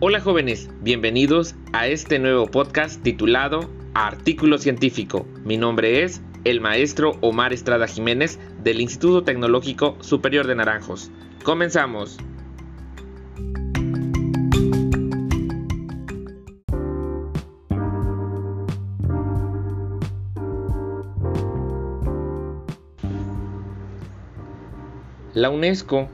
Hola jóvenes, bienvenidos a este nuevo podcast titulado Artículo Científico. Mi nombre es el maestro Omar Estrada Jiménez del Instituto Tecnológico Superior de Naranjos. Comenzamos. La UNESCO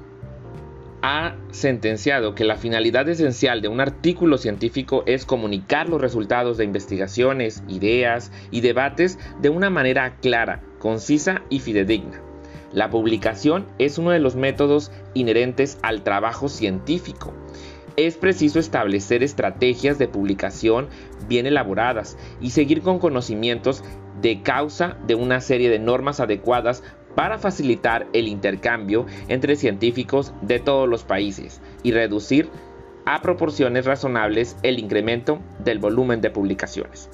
ha sentenciado que la finalidad esencial de un artículo científico es comunicar los resultados de investigaciones, ideas y debates de una manera clara, concisa y fidedigna. La publicación es uno de los métodos inherentes al trabajo científico. Es preciso establecer estrategias de publicación bien elaboradas y seguir con conocimientos de causa de una serie de normas adecuadas para facilitar el intercambio entre científicos de todos los países y reducir a proporciones razonables el incremento del volumen de publicaciones.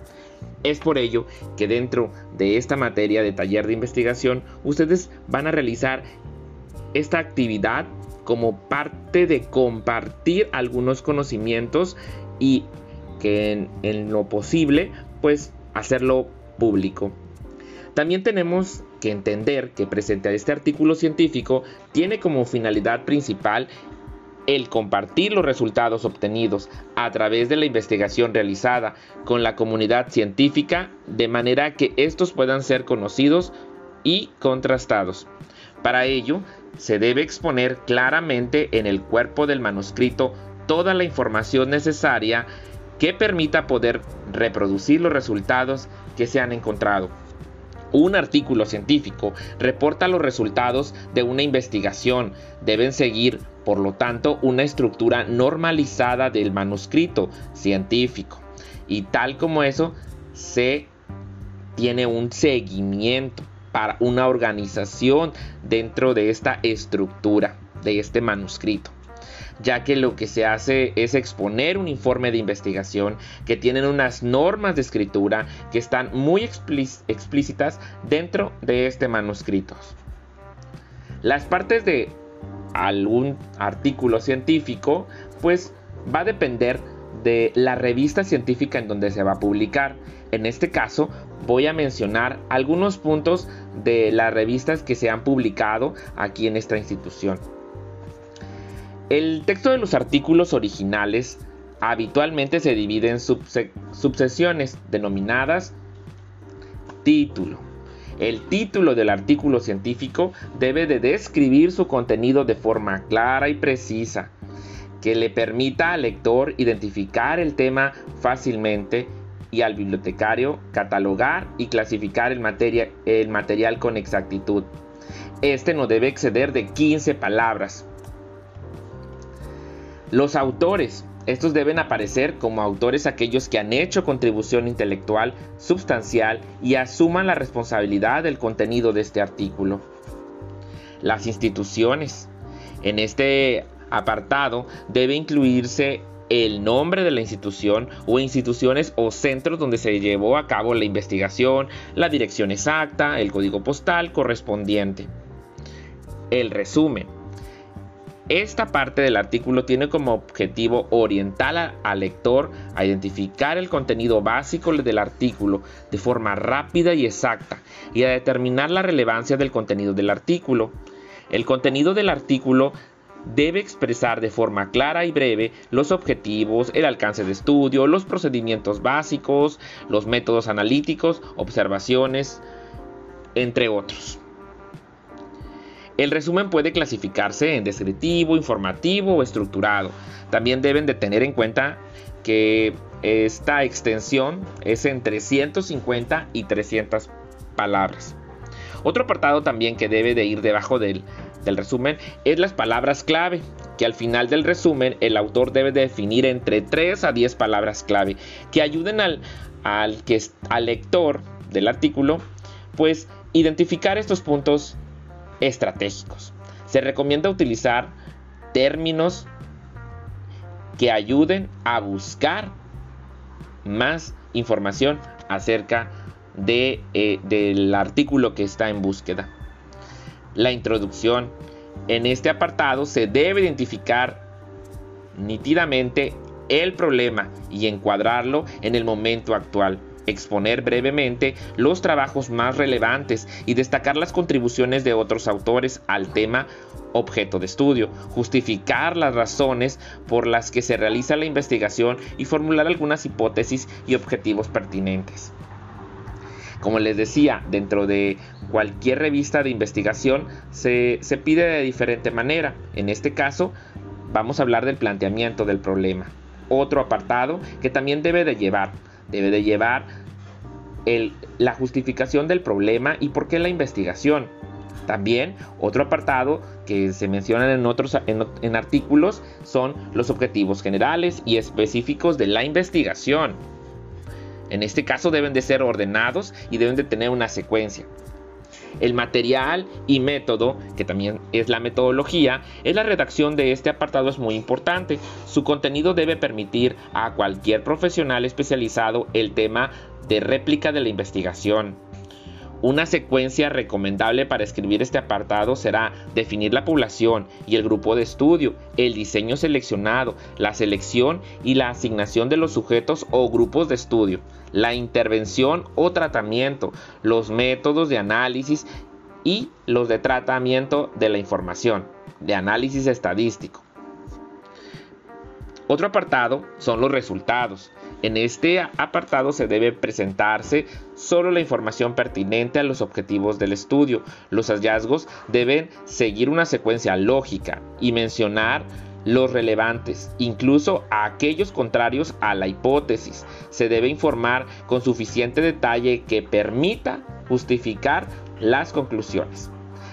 Es por ello que dentro de esta materia de taller de investigación ustedes van a realizar esta actividad como parte de compartir algunos conocimientos y que en, lo posible pues hacerlo público. También tenemos que entender que presente a este artículo científico tiene como finalidad principal el compartir los resultados obtenidos a través de la investigación realizada con la comunidad científica de manera que estos puedan ser conocidos y contrastados. Para ello, se debe exponer claramente en el cuerpo del manuscrito toda la información necesaria que permita poder reproducir los resultados que se han encontrado. Un artículo científico reporta los resultados de una investigación. Deben seguir, por lo tanto, una estructura normalizada del manuscrito científico. Y tal como eso, se tiene un seguimiento para una organización dentro de esta estructura de este manuscrito ya que lo que se hace es exponer un informe de investigación que tienen unas normas de escritura que están muy explícitas dentro de este manuscrito. Las partes de algún artículo científico pues va a depender de la revista científica en donde se va a publicar. En este caso voy a mencionar algunos puntos de las revistas que se han publicado aquí en esta institución. El texto de los artículos originales habitualmente se divide en subsesiones denominadas título. El título del artículo científico debe de describir su contenido de forma clara y precisa, que le permita al lector identificar el tema fácilmente y al bibliotecario catalogar y clasificar el material con exactitud. Este no debe exceder de 15 palabras los autores. Estos deben aparecer como autores aquellos que han hecho contribución intelectual sustancial y asuman la responsabilidad del contenido de este artículo. Las instituciones. En este apartado debe incluirse el nombre de la institución o instituciones o centros donde se llevó a cabo la investigación, la dirección exacta, el código postal correspondiente. El resumen. Esta parte del artículo tiene como objetivo orientar al lector a identificar el contenido básico del artículo de forma rápida y exacta y a determinar la relevancia del contenido del artículo. El contenido del artículo debe expresar de forma clara y breve los objetivos, el alcance de estudio, los procedimientos básicos, los métodos analíticos, observaciones, entre otros. El resumen puede clasificarse en descriptivo, informativo o estructurado. También deben de tener en cuenta que esta extensión es entre 150 y 300 palabras. Otro apartado también que debe de ir debajo del, resumen es las palabras clave, que al final del resumen el autor debe definir entre 3 a 10 palabras clave que ayuden al, al, que, al lector del artículo pues identificar estos puntos estratégicos. Se recomienda utilizar términos que ayuden a buscar más información acerca eh, del artículo que está en búsqueda. La introducción. En este apartado se debe identificar nítidamente el problema y encuadrarlo en el momento actual exponer brevemente los trabajos más relevantes y destacar las contribuciones de otros autores al tema objeto de estudio, justificar las razones por las que se realiza la investigación y formular algunas hipótesis y objetivos pertinentes. Como les decía, dentro de cualquier revista de investigación se, se, pide de diferente manera. En este caso, vamos a hablar del planteamiento del problema. Otro apartado que también debe de llevar, debe de llevar la justificación del problema y por qué la investigación. También otro apartado que se menciona en otros en artículos son los objetivos generales y específicos de la investigación. En este caso deben de ser ordenados y deben de tener una secuencia. El material y método, que también es la metodología, es la redacción de este apartado es muy importante. Su contenido debe permitir a cualquier profesional especializado el tema de réplica de la investigación. Una secuencia recomendable para escribir este apartado será definir la población y el grupo de estudio, el diseño seleccionado, la selección y la asignación de los sujetos o grupos de estudio, la intervención o tratamiento, los métodos de análisis y los de tratamiento de la información, de análisis estadístico. Otro apartado son los resultados. En este apartado se debe presentarse solo la información pertinente a los objetivos del estudio. Los hallazgos deben seguir una secuencia lógica y mencionar los relevantes, incluso a aquellos contrarios a la hipótesis. Se debe informar con suficiente detalle que permita justificar las conclusiones.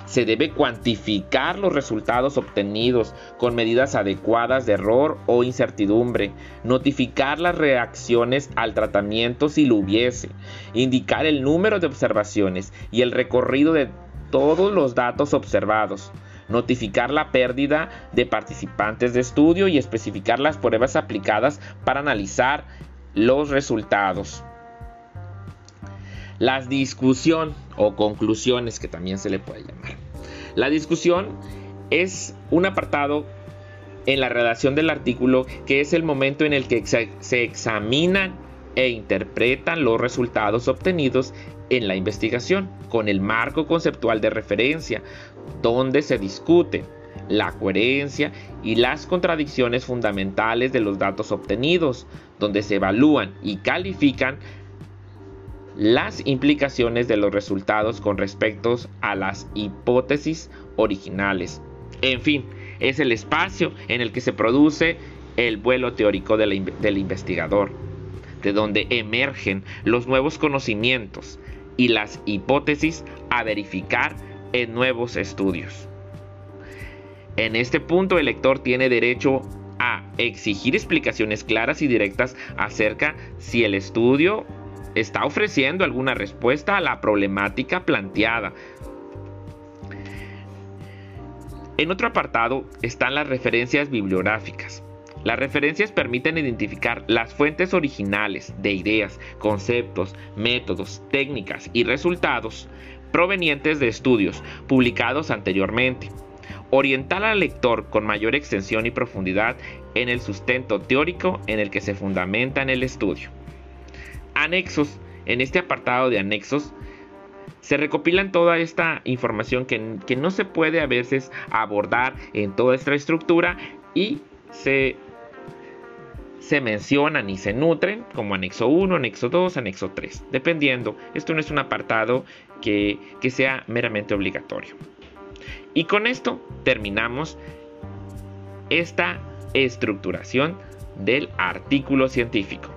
Se debe cuantificar los resultados obtenidos con medidas adecuadas de error o incertidumbre, notificar las reacciones al tratamiento si lo hubiese, indicar el número de observaciones y el recorrido de todos los datos observados, notificar la pérdida de participantes de estudio y especificar las pruebas aplicadas para analizar los resultados. La discusión o conclusiones que también se le puede llamar. La discusión es un apartado en la redacción del artículo que es el momento en el que se examinan e interpretan los resultados obtenidos en la investigación con el marco conceptual de referencia, donde se discute la coherencia y las contradicciones fundamentales de los datos obtenidos, donde se evalúan y califican las implicaciones de los resultados con respecto a las hipótesis originales. En fin, es el espacio en el que se produce el vuelo teórico del investigador, de donde emergen los nuevos conocimientos y las hipótesis a verificar en nuevos estudios. En este punto el lector tiene derecho a exigir explicaciones claras y directas acerca si el estudio está ofreciendo alguna respuesta a la problemática planteada. En otro apartado están las referencias bibliográficas. Las referencias permiten identificar las fuentes originales de ideas, conceptos, métodos, técnicas y resultados provenientes de estudios publicados anteriormente. Orientar al lector con mayor extensión y profundidad en el sustento teórico en el que se fundamenta en el estudio. Anexos. En este apartado de anexos se recopilan toda esta información que, no se puede a veces abordar en toda esta estructura y se, se mencionan y se nutren como anexo 1, anexo 2, anexo 3, dependiendo. Esto no es un apartado que, que sea meramente obligatorio. Y con esto terminamos esta estructuración del artículo científico.